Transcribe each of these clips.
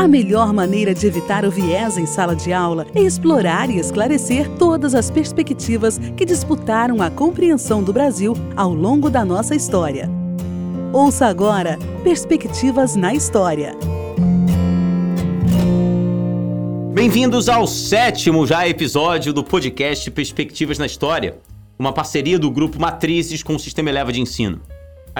A melhor maneira de evitar o viés em sala de aula é explorar e esclarecer todas as perspectivas que disputaram a compreensão do Brasil ao longo da nossa história. Ouça agora Perspectivas na História. Bem-vindos ao sétimo já episódio do podcast Perspectivas na História, uma parceria do grupo Matrizes com o Sistema Eleva de Ensino.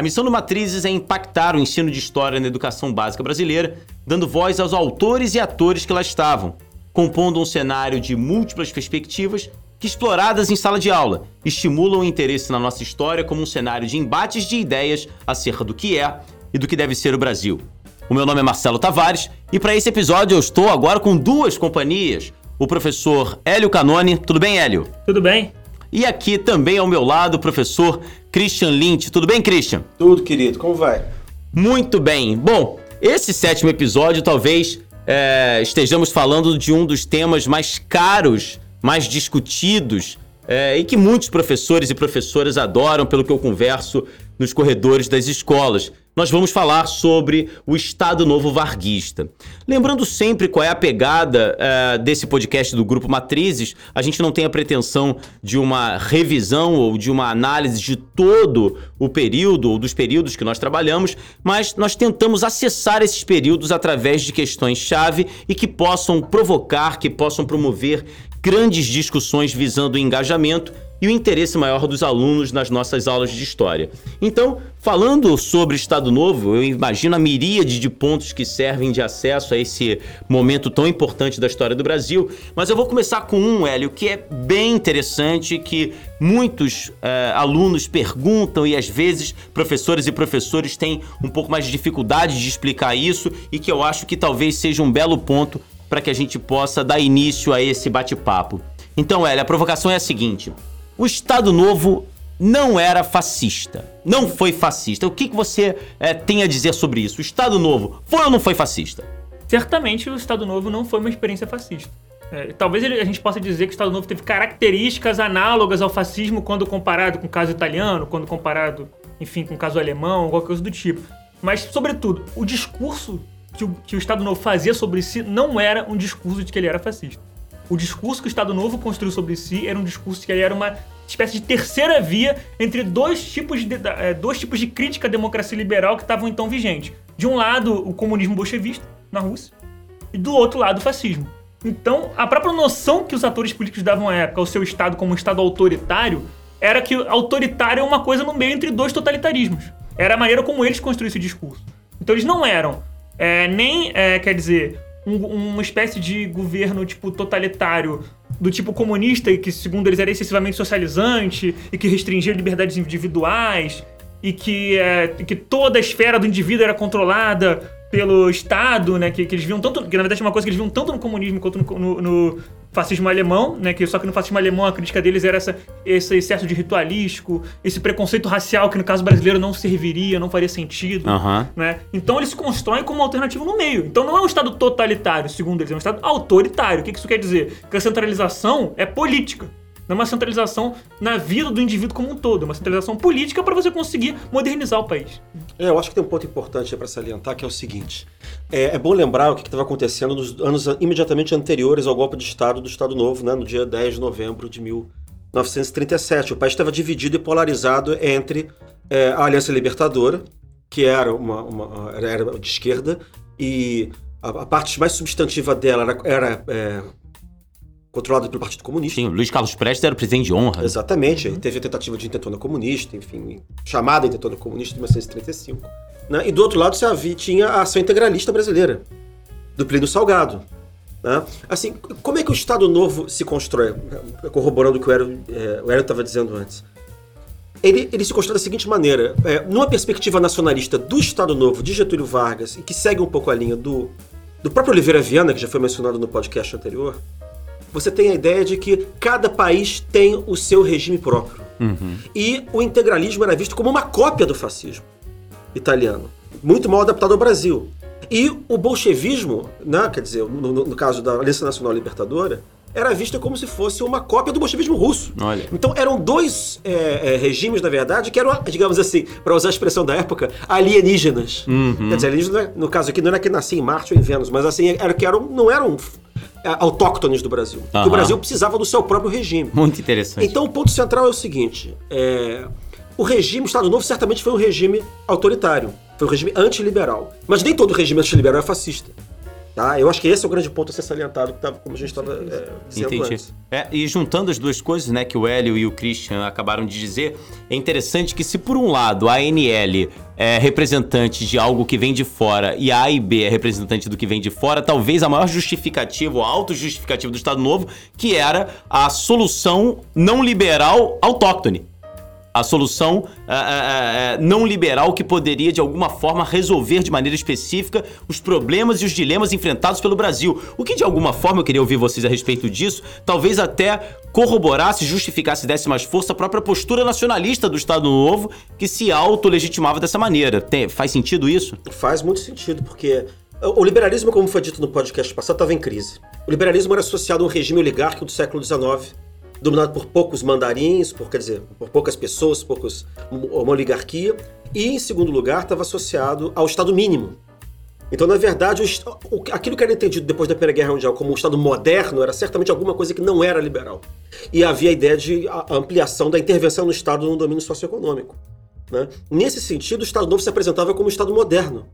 A missão do Matrizes é impactar o ensino de história na educação básica brasileira, dando voz aos autores e atores que lá estavam, compondo um cenário de múltiplas perspectivas que, exploradas em sala de aula, estimulam o interesse na nossa história como um cenário de embates de ideias acerca do que é e do que deve ser o Brasil. O meu nome é Marcelo Tavares e para esse episódio eu estou agora com duas companhias. O professor Hélio Canone. Tudo bem, Hélio? Tudo bem. E aqui também ao meu lado o professor Christian Lynch. Tudo bem, Christian? Tudo, querido. Como vai? Muito bem. Bom, esse sétimo episódio talvez é, estejamos falando de um dos temas mais caros, mais discutidos é, e que muitos professores e professoras adoram, pelo que eu converso nos corredores das escolas nós vamos falar sobre o Estado Novo Varguista. Lembrando sempre qual é a pegada uh, desse podcast do Grupo Matrizes, a gente não tem a pretensão de uma revisão ou de uma análise de todo o período ou dos períodos que nós trabalhamos, mas nós tentamos acessar esses períodos através de questões-chave e que possam provocar, que possam promover grandes discussões visando o engajamento e o interesse maior dos alunos nas nossas aulas de história. Então, falando sobre Estado Novo, eu imagino a miríade de pontos que servem de acesso a esse momento tão importante da história do Brasil, mas eu vou começar com um, Hélio, que é bem interessante, que muitos eh, alunos perguntam e às vezes professores e professores têm um pouco mais de dificuldade de explicar isso e que eu acho que talvez seja um belo ponto para que a gente possa dar início a esse bate-papo. Então, Hélio, a provocação é a seguinte: o Estado Novo não era fascista. Não foi fascista. O que, que você é, tem a dizer sobre isso? O Estado Novo foi ou não foi fascista? Certamente o Estado Novo não foi uma experiência fascista. É, talvez a gente possa dizer que o Estado Novo teve características análogas ao fascismo quando comparado com o caso italiano, quando comparado, enfim, com o caso alemão, qualquer coisa do tipo. Mas, sobretudo, o discurso que o, que o Estado Novo fazia sobre si não era um discurso de que ele era fascista o discurso que o Estado Novo construiu sobre si era um discurso que era uma espécie de terceira via entre dois tipos de, é, dois tipos de crítica à democracia liberal que estavam então vigentes. De um lado, o comunismo bolchevista na Rússia, e do outro lado, o fascismo. Então, a própria noção que os atores políticos davam à época ao seu Estado como um Estado autoritário era que autoritário é uma coisa no meio entre dois totalitarismos. Era a maneira como eles construíam esse discurso. Então, eles não eram é, nem, é, quer dizer, um, uma espécie de governo tipo totalitário do tipo comunista que segundo eles era excessivamente socializante e que restringia liberdades individuais e que, é, que toda a esfera do indivíduo era controlada pelo Estado, né? Que, que eles viam tanto. Que na verdade é uma coisa que eles viam tanto no comunismo quanto no, no, no fascismo alemão, né? Que só que no fascismo alemão a crítica deles era essa, esse excesso de ritualístico, esse preconceito racial que no caso brasileiro não serviria, não faria sentido, uhum. né? Então eles se constroem como alternativa no meio. Então não é um estado totalitário, segundo eles, é um estado autoritário. O que isso quer dizer? Que a centralização é política. Não é uma centralização na vida do indivíduo como um todo, é uma centralização política para você conseguir modernizar o país. É, eu acho que tem um ponto importante para salientar que é o seguinte: é, é bom lembrar o que estava acontecendo nos anos imediatamente anteriores ao golpe de Estado do Estado Novo, né, no dia 10 de novembro de 1937. O país estava dividido e polarizado entre é, a Aliança Libertadora, que era uma, uma era de esquerda, e a, a, parte mais substantiva dela era, era é, controlada pelo Partido Comunista. Sim, Luiz Carlos Prestes era o presidente de honra. Exatamente. Uhum. Teve a tentativa de intentona comunista, enfim, chamada intentona comunista de 1935. Né? E do outro lado, você havia, tinha a ação integralista brasileira, do Plínio Salgado. Né? Assim, como é que o Estado Novo se constrói? Corroborando o que o Hélio estava dizendo antes. Ele, ele, se constrói da seguinte maneira: é, numa perspectiva nacionalista do Estado Novo, de Getúlio Vargas, e que segue um pouco a linha do, do próprio Oliveira Viana, que já foi mencionado no podcast anterior, você tem a ideia de que cada país tem o seu regime próprio. Uhum. E o integralismo era visto como uma cópia do fascismo italiano, muito mal adaptado ao Brasil. E o bolchevismo, né, quer dizer, no, no caso da Aliança Nacional Libertadora, era vista como se fosse uma cópia do bolchevismo russo. Olha. Então eram dois é, é, regimes, na verdade, que eram, digamos assim, para usar a expressão da época, alienígenas. Quer dizer, alienígenas, no caso aqui, não era que nascia em Marte ou em Vênus, mas assim, era que eram, não eram autóctones do Brasil. Aham. O Brasil precisava do seu próprio regime. Muito interessante. Então o ponto central é o seguinte: é, o regime, o Estado Novo, certamente foi um regime autoritário, foi um regime antiliberal. Mas nem todo regime antiliberal é fascista. Tá? Eu acho que esse é o grande ponto a ser salientado, que tava, como a gente estava é, dizendo Entendi. antes. É, e juntando as duas coisas, né, que o Hélio e o Christian acabaram de dizer, é interessante que se por um lado a ANL é representante de algo que vem de fora e a A e B é representante do que vem de fora, talvez a maior justificativa, ou auto-justificativa do Estado Novo, que era a solução não liberal autóctone. A solução ah, ah, ah, não liberal que poderia, de alguma forma, resolver de maneira específica os problemas e os dilemas enfrentados pelo Brasil. O que, de alguma forma, eu queria ouvir vocês a respeito disso, talvez até corroborasse, justificasse, desse mais força a própria postura nacionalista do Estado Novo, que se auto-legitimava dessa maneira. Tem- faz sentido isso? Faz muito sentido, porque o liberalismo, como foi dito no podcast passado, estava em crise. O liberalismo era associado a um regime oligárquico do século XIX, dominado por poucos mandarins, por, quer dizer, por poucas pessoas, poucos, uma oligarquia, e, em segundo lugar, estava associado ao Estado mínimo. Então, na verdade, o aquilo que era entendido depois da Primeira Guerra Mundial como um Estado moderno era certamente alguma coisa que não era liberal. E havia a ideia de ampliação da intervenção no Estado no domínio socioeconômico. Né? Nesse sentido, o Estado Novo se apresentava como um Estado moderno.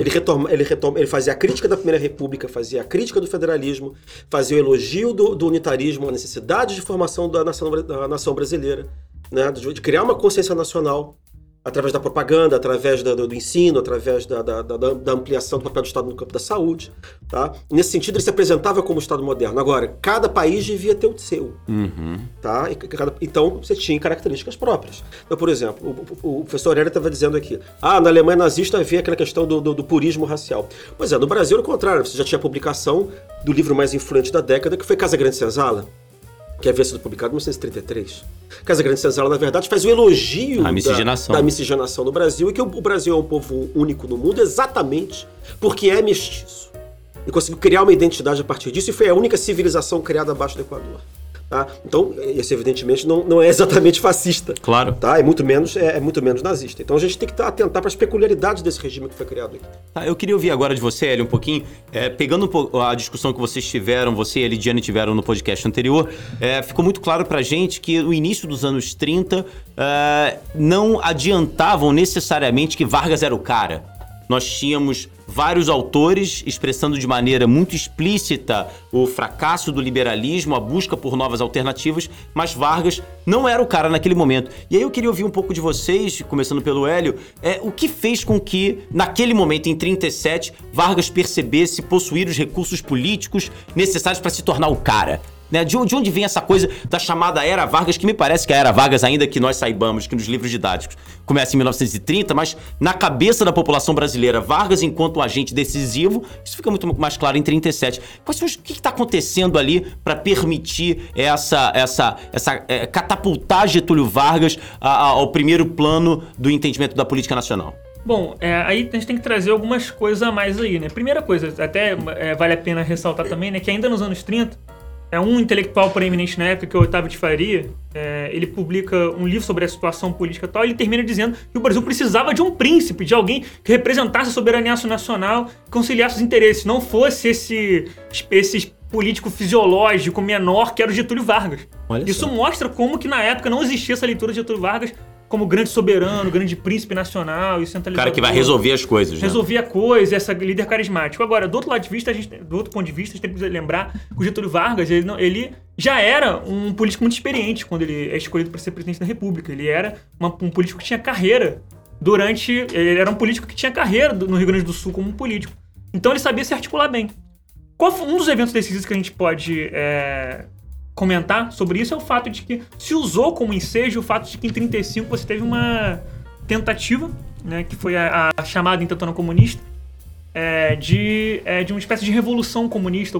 Ele, retoma, ele, retoma, ele fazia a crítica da Primeira República, fazia a crítica do federalismo, fazia o elogio do, do unitarismo, a necessidade de formação da nação, da nação brasileira, né? de, de criar uma consciência nacional através da propaganda, através da- do, do ensino, através da, da- da- ampliação do papel do Estado no campo da saúde. Tá? Nesse sentido, ele se apresentava como Estado moderno. Agora, cada país devia ter o seu. Tá? E cada- então, você tinha características próprias. Então, por exemplo, o, o- o professor Aurélio estava dizendo aqui, ah, na Alemanha nazista havia aquela questão do, do- do purismo racial. Pois é, no Brasil, ao contrário, você já tinha a publicação do livro mais influente da década, que foi Casa Grande Senzala, que havia sido publicado em 1933. Casa Grande Senzala, na verdade, faz o elogio A miscigenação. da, da miscigenação no Brasil e que o, o Brasil é um povo único no mundo exatamente porque é mestiço. E conseguiu criar uma identidade a partir disso e foi a única civilização criada abaixo do Equador. Tá? Então, esse evidentemente não, não é exatamente fascista. Claro. Tá? É, muito menos, é, é muito menos nazista. Então a gente tem que tá- atentar para as peculiaridades desse regime que foi criado aqui. Tá, eu queria ouvir agora de você, Hélio, um pouquinho, é, pegando a discussão que vocês tiveram, você e a Lidiane tiveram no podcast anterior, é, ficou muito claro pra gente que o início dos anos 30 é, não adiantavam necessariamente que Vargas era o cara. Nós tínhamos vários autores expressando de maneira muito explícita o fracasso do liberalismo, a busca por novas alternativas, mas Vargas não era o cara naquele momento. E aí eu queria ouvir um pouco de vocês, começando pelo Hélio, é, o que fez com que, naquele momento, em 37, Vargas percebesse possuir os recursos políticos necessários para se tornar o cara? Né? De, onde, de onde vem essa coisa da chamada Era Vargas, que me parece que a Era Vargas, ainda que nós saibamos que nos livros didáticos começa em 1930, mas na cabeça da população brasileira, Vargas enquanto um agente decisivo, isso fica muito mais claro em 37. Quais o que está acontecendo ali para permitir essa, essa, essa é, catapultar Getúlio Vargas a- a- ao primeiro plano do entendimento da política nacional? Bom, é, aí a gente tem que trazer algumas coisas a mais aí, né? Primeira coisa, até é, vale a pena ressaltar também, né? Que ainda nos anos 30, é um intelectual preeminente na época, que é o Otávio de Faria, é, ele publica um livro sobre a situação política e tal, e ele termina dizendo que o Brasil precisava de um príncipe, de alguém que representasse a soberania nacional, que conciliasse os interesses, não fosse esse, esse político fisiológico menor que era o Getúlio Vargas. Olha Isso só. mostra como que na época não existia essa leitura de Getúlio Vargas como grande soberano, grande príncipe nacional e centralizador. cara que vai resolver as coisas, né? Resolver a coisa, essa líder carismático. Agora, do outro lado de vista, a gente, do outro ponto de vista, a gente tem que lembrar que o Getúlio Vargas, ele, não- ele já era um político muito experiente quando ele é escolhido para ser presidente da República. Ele era uma- um político que tinha carreira durante. Ele era um político que tinha carreira no Rio Grande do Sul como um político. Então ele sabia se articular bem. Qual foi um dos eventos decisivos que a gente pode é, comentar sobre isso é o fato de que se usou como ensejo o fato de que em 35 você teve uma tentativa, né, que foi a, a chamada intentona comunista, é, de, é, de uma espécie de revolução comunista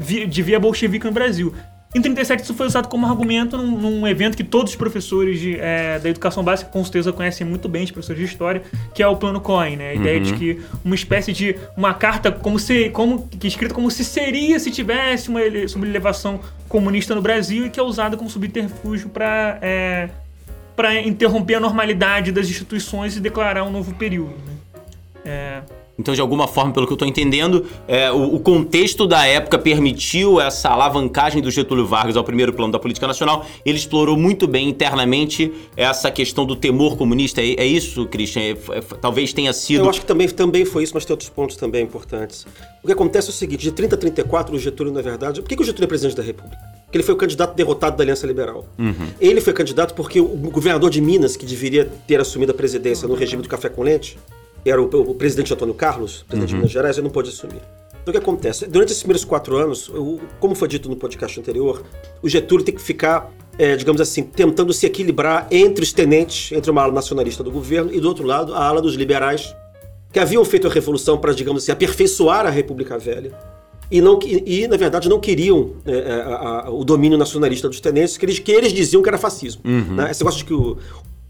de via bolchevique no Brasil. Em 37 isso foi usado como argumento num, num evento que todos os professores de, é, da educação básica com certeza conhecem muito bem, os professores de história, que é o Plano Cohen, né? A ideia Uhum. de que uma espécie de uma carta como se como que escrita como se seria se tivesse uma ele- sublevação comunista no Brasil e que é usada como subterfúgio para é, para interromper a normalidade das instituições e declarar um novo período. Né? É, Então, de alguma forma, pelo que eu tô entendendo, é, o, o contexto da época permitiu essa alavancagem do Getúlio Vargas ao primeiro plano da política nacional. Ele explorou muito bem internamente essa questão do temor comunista. É, é isso, Christian? É, é, talvez tenha sido. Eu acho que também, também foi isso, mas tem outros pontos também importantes. O que acontece é o seguinte: de 30 a 34, o Getúlio, na verdade. Por que, que o Getúlio é presidente da República? Porque ele foi o candidato derrotado da Aliança Liberal. Ele foi candidato porque o governador de Minas, que deveria ter assumido a presidência no regime do café com leite, era o, o presidente Antônio Carlos, presidente de Minas Gerais, ele não pôde assumir. Então o que acontece? Durante esses primeiros quatro anos, o- como foi dito no podcast anterior, o Getúlio tem que ficar, é, digamos assim, tentando se equilibrar entre os tenentes, entre uma ala nacionalista do governo e, do outro lado, a ala dos liberais, que haviam feito a revolução para, digamos assim, aperfeiçoar a República Velha. E, não, que- e, na verdade, não queriam é, é, a- a- o domínio nacionalista dos tenentes, que eles, que eles diziam que era fascismo. Né? Esse negócio de que o,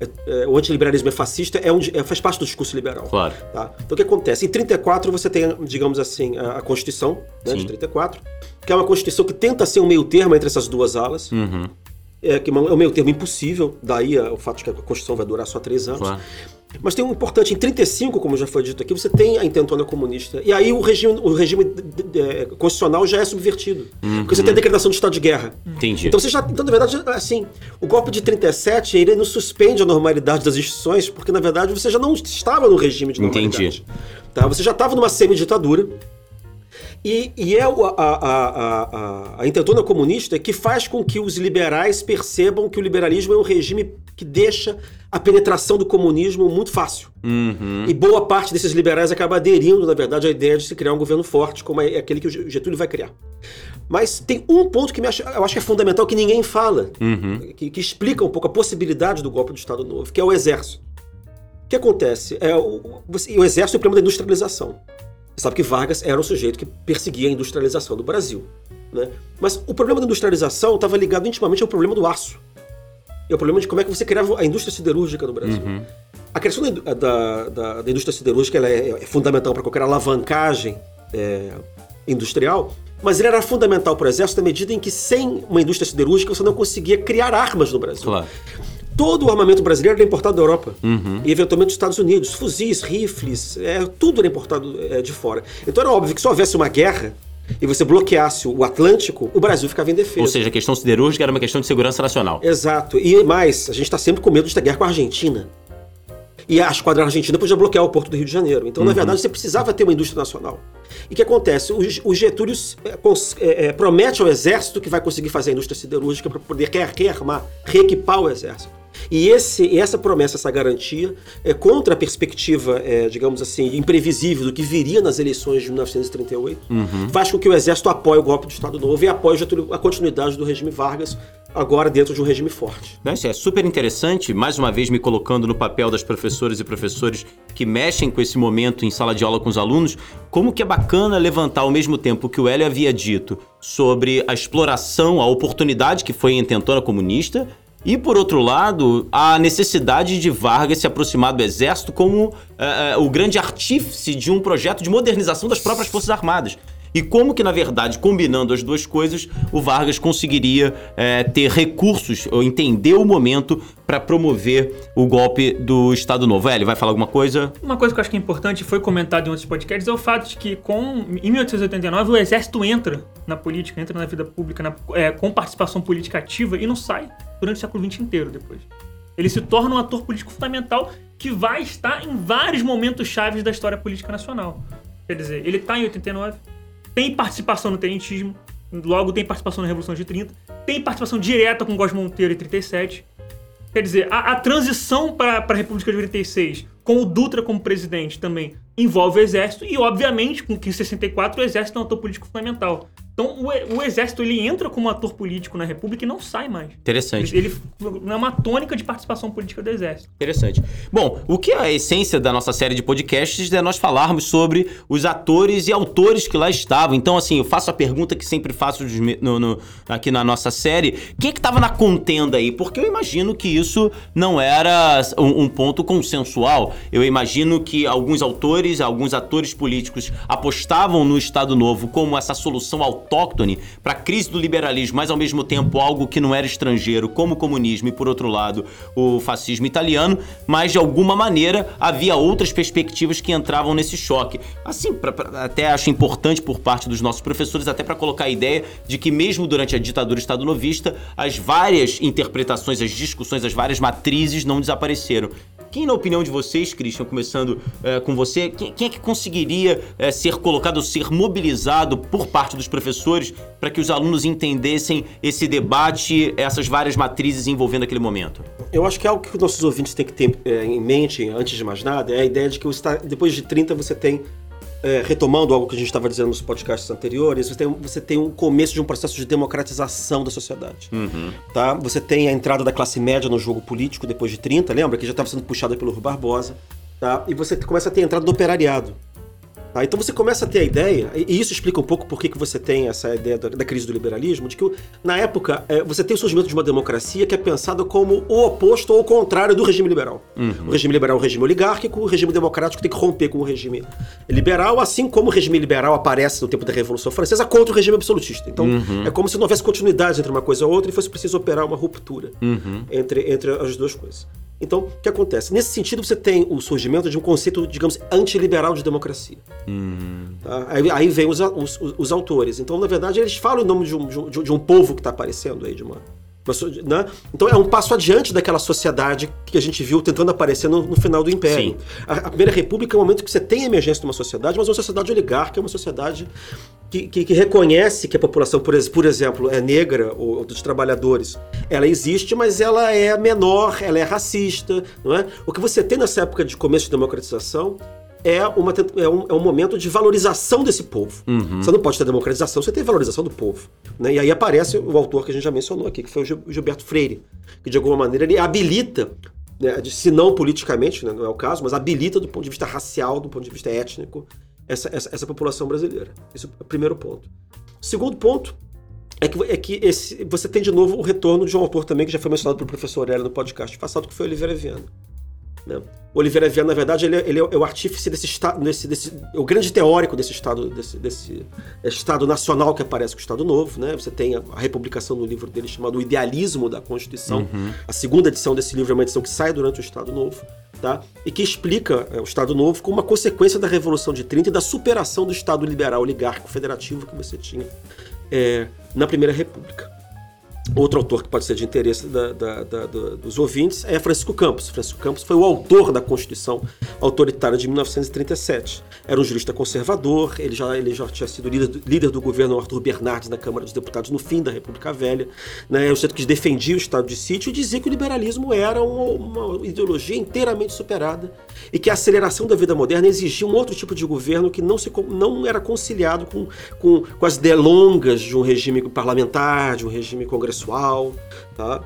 é, é, o antiliberalismo é fascista é um é- faz parte do discurso liberal. Claro. Tá? Então o que acontece? Em 34 você tem, digamos assim, a, a Constituição né, de Sim. 34, que é uma Constituição que tenta ser um meio termo entre essas duas alas. Uhum, É, que é um meio termo impossível, daí a- o fato de que a Constituição vai durar só três anos. claro. Mas tem um importante, em 35, como já foi dito aqui, você tem a intentona comunista. E aí o regime, o regime de- constitucional já é subvertido. Porque você tem a decretação de estado de guerra. Entendi. Então você já. Então, na verdade, assim, o golpe de 37 ele não suspende a normalidade das instituições, porque na verdade você já não estava no regime de normalidade. Entendi. Tá? Você já estava numa semi-ditadura. E, e é o- a, a, a, a, intentona comunista que faz com que os liberais percebam que o liberalismo é um regime que deixa a penetração do comunismo muito fácil. Uhum. E boa parte desses liberais acaba aderindo, na verdade, à ideia de se criar um governo forte, como é aquele que o Getúlio vai criar. Mas tem um ponto que acha- eu acho que é fundamental, que ninguém fala, Uhum. que, que explica um pouco a possibilidade do golpe do Estado Novo, que é o exército. O que acontece? É, o, você- o exército é o problema da industrialização. Você sabe que Vargas era um sujeito que perseguia a industrialização do Brasil. Né? Mas o problema da industrialização estava ligado intimamente ao problema do aço. É o problema de como é que você criava a indústria siderúrgica no Brasil. A questão da, da- da- da indústria siderúrgica ela é, é fundamental para qualquer alavancagem é, industrial, mas ele era fundamental para o exército na medida em que sem uma indústria siderúrgica você não conseguia criar armas no Brasil. Claro. Todo o armamento brasileiro era importado da Europa. Uhum. E eventualmente dos Estados Unidos. Fuzis, rifles, é, tudo era importado é, de fora. Então era óbvio que se houvesse uma guerra e você bloqueasse o Atlântico, o Brasil ficava em defesa. Ou seja, a questão siderúrgica era uma questão de segurança nacional. Exato. E mais, a gente está sempre com medo de ter guerra com a Argentina. E a esquadra argentina podia bloquear o porto do Rio de Janeiro. Então, na verdade, você precisava ter uma indústria nacional. E o que acontece? O, Getúlio é, é, é, promete ao exército que vai conseguir fazer a indústria siderúrgica para poder re- rearmar, reequipar o exército. E, esse, essa promessa, essa garantia, é contra a perspectiva, é, digamos assim, imprevisível do que viria nas eleições de 1938, faz com que o exército apoie o golpe do Estado Novo e apoie a continuidade do regime Vargas, agora dentro de um regime forte. Isso é super interessante, mais uma vez me colocando no papel das professoras e professores que mexem com esse momento em sala de aula com os alunos, como que é bacana levantar ao mesmo tempo o que o Hélio havia dito sobre a exploração, a oportunidade que foi em intentona comunista, e por outro lado, a necessidade de Vargas se aproximar do exército como eh, eh, o grande artífice de um projeto de modernização das próprias Forças Armadas. E como que, na verdade, combinando as duas coisas, o Vargas conseguiria eh, ter recursos, ou entender o momento para promover o golpe do Estado Novo. Hélio, vai falar alguma coisa? Uma coisa que eu acho que é importante, foi comentado em outros podcasts, é o fato de que com, em 1889 o exército entra na política, entra na vida pública na- é, com participação política ativa e não sai durante o século XX inteiro depois. Ele se torna um ator político fundamental que vai estar em vários momentos chaves da história política nacional. Quer dizer, ele está em 89, tem participação no tenentismo, logo tem participação na Revolução de 30, tem participação direta com Góes Monteiro em 37, Quer dizer, a, a transição para a República de 86, com o Dutra como presidente também, envolve o Exército, e obviamente, com que em 64 o Exército é um ator político fundamental. Então o, o exército ele entra como ator político na República e não sai mais. Interessante. Ele, ele não é uma tônica de participação política do exército. Interessante. Bom, o que é a essência da nossa série de podcasts é nós falarmos sobre os atores e autores que lá estavam. Então, assim, eu faço a pergunta que sempre faço no, no, aqui na nossa série: quem é que estava na contenda aí? Porque eu imagino que isso não era um, um ponto consensual. Eu imagino que alguns autores, alguns atores políticos apostavam no Estado Novo como essa solução autóctone para a crise do liberalismo, mas ao mesmo tempo algo que não era estrangeiro, como o comunismo e, por outro lado, o fascismo italiano, mas de alguma maneira havia outras perspectivas que entravam nesse choque. Assim, pra, pra, até acho importante por parte dos nossos professores, até para colocar a ideia de que, mesmo durante a ditadura estadonovista, as várias interpretações, as discussões, as várias matrizes não desapareceram. Quem, na opinião de vocês, Christian, começando é, com você, quem, quem, é que conseguiria é, ser colocado, ser mobilizado por parte dos professores para que os alunos entendessem esse debate, essas várias matrizes envolvendo aquele momento? Eu acho que é algo que os nossos ouvintes têm que ter é, em mente, antes de mais nada, é a ideia de que depois de 30 você tem é, retomando algo que a gente estava dizendo nos podcasts anteriores, você tem, você tem um começo de um processo de democratização da sociedade. Uhum. Tá? Você tem a entrada da classe média no jogo político depois de 30, lembra? Que já estava sendo puxada pelo Rui Barbosa. Tá? E você começa a ter a entrada do operariado. Tá? Então você começa a ter a ideia, e isso explica um pouco por que, você tem essa ideia da, da crise do liberalismo, de que na época é, você tem o surgimento de uma democracia que é pensada como o oposto ou o contrário do regime liberal. Uhum. O regime liberal é o regime oligárquico, o regime democrático tem que romper com o regime liberal, assim como o regime liberal aparece no tempo da Revolução Francesa contra o regime absolutista. Então uhum. é como se não houvesse continuidade entre uma coisa e outra e fosse preciso operar uma ruptura uhum. entre, entre as duas coisas. Então, o que acontece? Nesse sentido, você tem o surgimento de um conceito, digamos, antiliberal de democracia. Uhum. Tá? Aí, aí vem os, os, os, autores. Então, na verdade, eles falam em nome de um, de, de um povo que está aparecendo aí, de uma, né? Então é um passo adiante daquela sociedade que a gente viu tentando aparecer no, no final do Império. A, a, Primeira República é um momento que você tem emergência de uma sociedade, mas uma sociedade oligárquica, é uma sociedade que, que, que, reconhece que a população, por, por exemplo, é negra ou, ou, dos trabalhadores. Ela existe, mas ela é menor, ela é racista. Não é? O que você tem nessa época de começo de democratização é, uma, é, um, é um momento de valorização desse povo. Uhum. Você não pode ter democratização, você tem valorização do povo. Né? E aí aparece o autor que a gente já mencionou aqui, que foi o Gilberto Freire, que de alguma maneira ele habilita, né, se não politicamente, né, não é o caso, mas habilita do ponto de vista racial, do ponto de vista étnico, essa, essa, essa população brasileira. Esse é o primeiro ponto. O segundo ponto é que, é que esse, você tem de novo o retorno de um autor também que já foi mencionado pelo professor Hélio no podcast passado, que foi Oliveira Viana. Né? Oliveira Viana, na verdade, ele, é, ele, é o artífice desse estado, desse, desse, o grande teórico desse estado, desse, desse estado nacional que aparece com o Estado Novo, né? Você tem a, a republicação no livro dele chamado O Idealismo da Constituição. Uhum. A segunda edição desse livro é uma edição que sai durante o Estado Novo, tá? E que explica é, o Estado Novo como uma consequência da Revolução de 30 e da superação do Estado liberal oligárquico federativo que você tinha é, na Primeira República. Outro autor que pode ser de interesse da, da, da, dos ouvintes é Francisco Campos. Francisco Campos foi o autor da Constituição Autoritária de 1937. Era um jurista conservador, ele já, ele já tinha sido líder, líder do governo Arthur Bernardes na Câmara dos Deputados no fim da República Velha. Né? É um sujeito que defendia o estado de sítio e dizia que o liberalismo era uma, uma ideologia inteiramente superada e que a aceleração da vida moderna exigia um outro tipo de governo que não, se, não era conciliado com, com, com as delongas de um regime parlamentar, de um regime congressual. Tá?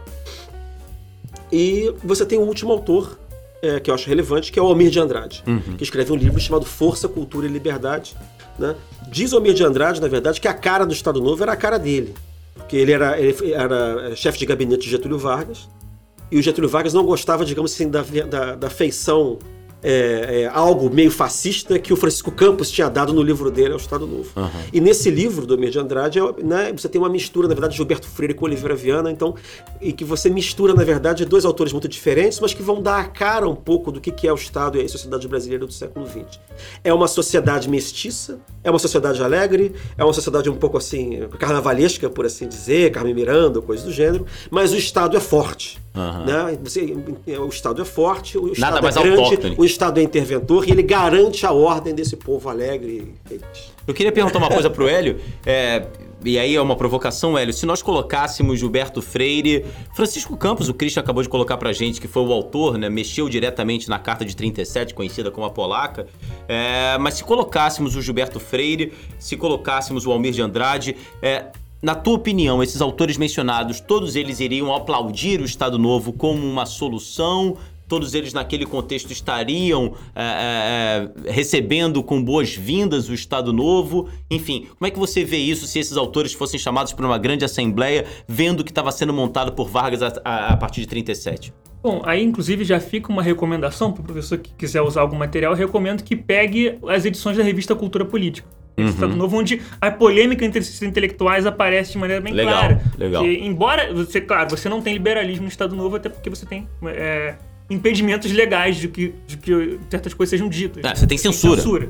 E você tem o último autor, é, que eu acho relevante, que é o Almir de Andrade, uhum. que escreveu um livro chamado Força, Cultura e Liberdade. Né? Diz o Almir de Andrade, na verdade, que a cara do Estado Novo era a cara dele. Porque ele era, ele era chefe de gabinete de Getúlio Vargas, e o Getúlio Vargas não gostava, digamos assim, da, da, da feição é, é, algo meio fascista que o Francisco Campos tinha dado no livro dele ao Estado Novo. Uhum. E nesse livro do Emir de Andrade, é, né, você tem uma mistura, na verdade, de Gilberto Freire com Oliveira Viana, então, e que você mistura, na verdade, dois autores muito diferentes, mas que vão dar a cara um pouco do que é o Estado e a sociedade brasileira do século XX. É uma sociedade mestiça, é uma sociedade alegre, é uma sociedade um pouco assim, carnavalesca, por assim dizer, Carmen Miranda, coisa do gênero, mas o Estado é forte. Uhum. Né? Você, o Estado é forte, o Estado Nada é grande, autóctone. o Estado é interventor e ele garante a ordem desse povo alegre e feliz. Eu queria perguntar uma coisa pro Hélio. É, e aí é uma provocação, Hélio, se nós colocássemos Gilberto Freire, Francisco Campos, o Christian acabou de colocar pra gente que foi o autor, né, mexeu diretamente na Carta de 37, conhecida como a Polaca, é, mas se colocássemos o Gilberto Freire, se colocássemos o Almir de Andrade, é, na tua opinião, esses autores mencionados, todos eles iriam aplaudir o Estado Novo como uma solução? todos eles naquele contexto estariam é, é, recebendo com boas-vindas o Estado Novo. Enfim, como é que você vê isso se esses autores fossem chamados para uma grande assembleia, vendo o que estava sendo montado por Vargas a, a, a, partir de 37? Bom, aí inclusive já fica uma recomendação para o professor que quiser usar algum material, recomendo que pegue as edições da revista Cultura Política. Uhum. Estado Novo, onde a polêmica entre esses intelectuais aparece de maneira bem legal, clara. Legal. Que, embora, você, claro, você não tem liberalismo no Estado Novo, até porque você tem é, impedimentos legais de que, de que certas coisas sejam ditas. Ah, você tem censura. Tem censura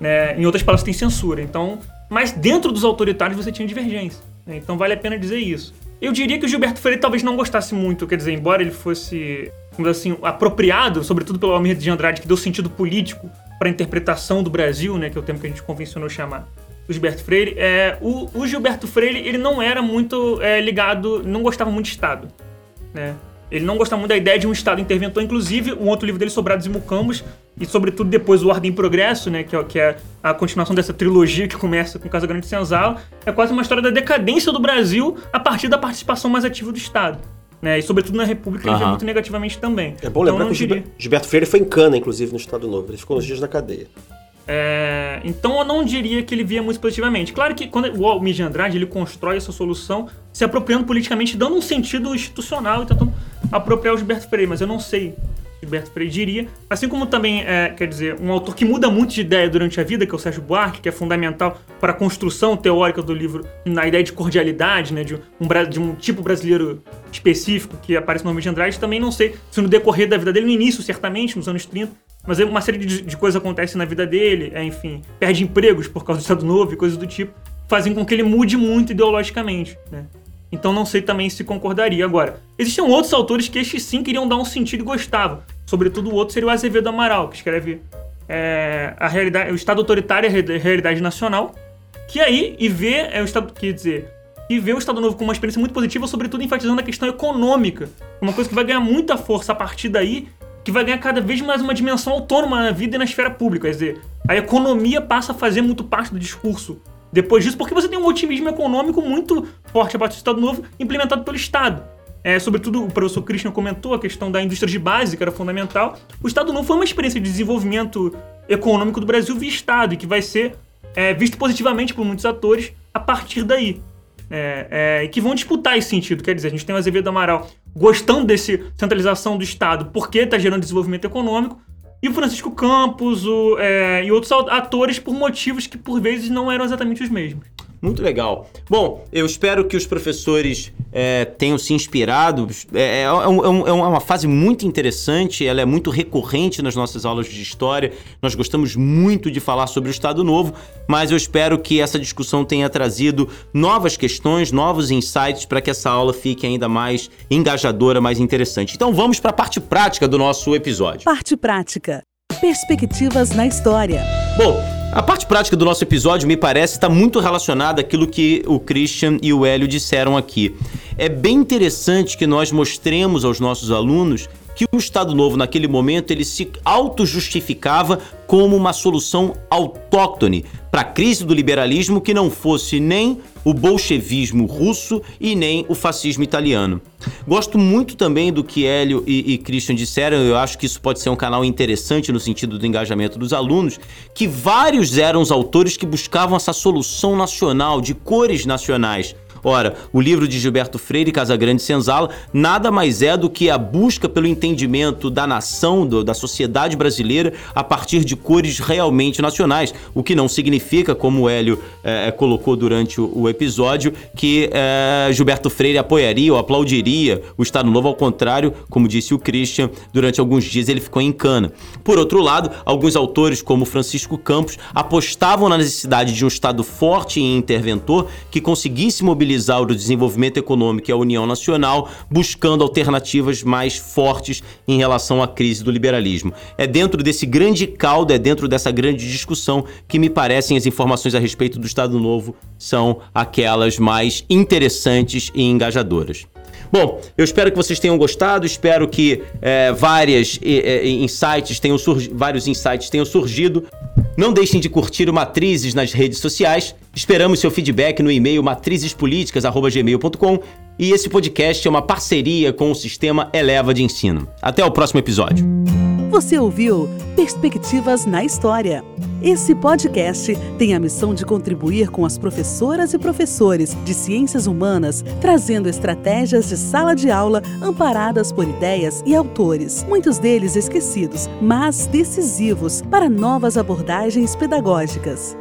né? Em outras palavras, tem censura. Então, mas dentro dos autoritários você tinha divergência. Né? Então vale a pena dizer isso. Eu diria que o Gilberto Freire talvez não gostasse muito, quer dizer, embora ele fosse, assim, apropriado, sobretudo pelo Almir de Andrade, que deu sentido político para a interpretação do Brasil, né, que é o termo que a gente convencionou chamar o Gilberto Freire, é, o, o Gilberto Freire ele não era muito é, ligado, não gostava muito de Estado, né? Ele não gostava muito da ideia de um Estado interventor, inclusive um outro livro dele, Sobrados e Mucambos, e sobretudo depois o Ordem e Progresso, né, que é, que é a continuação dessa trilogia que começa com Casa Grande Senzala, é quase uma história da decadência do Brasil a partir da participação mais ativa do Estado. Né, e sobretudo na República ele vê muito negativamente também. É bom então, lembrar que o diria... Gilberto Freire foi em cana, inclusive, no Estado Novo. Ele ficou uns dias na cadeia. É, então eu não diria que ele via muito positivamente. Claro que quando o Almir de Andrade ele constrói essa solução se apropriando politicamente, dando um sentido institucional e tentando apropriar o Gilberto Freire, mas eu não sei Gilberto Freire diria. Assim como também, é, quer dizer, um autor que muda muito de ideia durante a vida, que é o Sérgio Buarque, que é fundamental para a construção teórica do livro, na ideia de cordialidade, né, de um, de um tipo brasileiro específico que aparece no nome de Andrade, também não sei se no decorrer da vida dele, no início, certamente, nos anos 30, mas uma série de, de coisas acontece na vida dele, é, enfim, perde empregos por causa do Estado Novo e coisas do tipo, fazem com que ele mude muito ideologicamente, né? Então não sei também se concordaria. Agora, existiam outros autores que estes sim queriam dar um sentido e gostavam. Sobretudo o outro seria o Azevedo Amaral, que escreve é, a realidade, o Estado autoritário e a realidade nacional, que aí e vê é o Estado, quer dizer, e vê o Estado Novo como uma experiência muito positiva, sobretudo enfatizando a questão econômica, uma coisa que vai ganhar muita força a partir daí, que vai ganhar cada vez mais uma dimensão autônoma na vida e na esfera pública, quer dizer, a economia passa a fazer muito parte do discurso depois disso, porque você tem um otimismo econômico muito forte a partir do Estado Novo implementado pelo Estado. É, sobretudo, o professor Christian comentou a questão da indústria de base, que era fundamental. O Estado Novo foi uma experiência de desenvolvimento econômico do Brasil via Estado e que vai ser é, visto positivamente por muitos atores a partir daí. É, é, que vão disputar esse sentido. Quer dizer, a gente tem o Azevedo Amaral gostando dessa centralização do Estado porque está gerando desenvolvimento econômico, e o Francisco Campos o, é, e outros atores por motivos que por vezes não eram exatamente os mesmos. Muito legal. Bom, eu espero que os professores é, tenham se inspirado. É, é, é, um, é, uma fase muito interessante, ela é muito recorrente nas nossas aulas de história. Nós gostamos muito de falar sobre o Estado Novo, mas eu espero que essa discussão tenha trazido novas questões, novos insights para que essa aula fique ainda mais engajadora, mais interessante. Então vamos para a parte prática do nosso episódio. Parte prática. Perspectivas na história. Bom, a parte prática do nosso episódio, me parece, está muito relacionada àquilo que o Christian e o Hélio disseram aqui. É bem interessante que nós mostremos aos nossos alunos que o Estado Novo, naquele momento, ele se auto-justificava como uma solução autóctone para a crise do liberalismo que não fosse nem o bolchevismo russo e nem o fascismo italiano. Gosto muito também do que Hélio e, e Christian disseram, eu acho que isso pode ser um canal interessante no sentido do engajamento dos alunos, que vários eram os autores que buscavam essa solução nacional, de cores nacionais Ora, o livro de Gilberto Freire, Casagrande Senzala, nada mais é do que a busca pelo entendimento da nação, do, da sociedade brasileira, a partir de cores realmente nacionais. O que não significa, como o Hélio é, colocou durante o, o episódio, que é, Gilberto Freire apoiaria ou aplaudiria o Estado Novo, ao contrário, como disse o Christian, durante alguns dias ele ficou em cana. Por outro lado, alguns autores, como Francisco Campos, apostavam na necessidade de um Estado forte e interventor que conseguisse mobilizar mobilizar o desenvolvimento econômico e a união nacional, buscando alternativas mais fortes em relação à crise do liberalismo. É dentro desse grande caldo, é dentro dessa grande discussão que me parecem as informações a respeito do Estado Novo são aquelas mais interessantes e engajadoras. Bom, eu espero que vocês tenham gostado, espero que é, várias é, insights tenham vários insights tenham surgido. Não deixem de curtir o Matrizes nas redes sociais. Esperamos seu feedback no e-mail matrizespoliticas@gmail.com e esse podcast é uma parceria com o sistema Eleva de Ensino. Até o próximo episódio. Você ouviu Perspectivas na História. Esse podcast tem a missão de contribuir com as professoras e professores de ciências humanas, trazendo estratégias de sala de aula amparadas por ideias e autores, muitos deles esquecidos, mas decisivos para novas abordagens pedagógicas.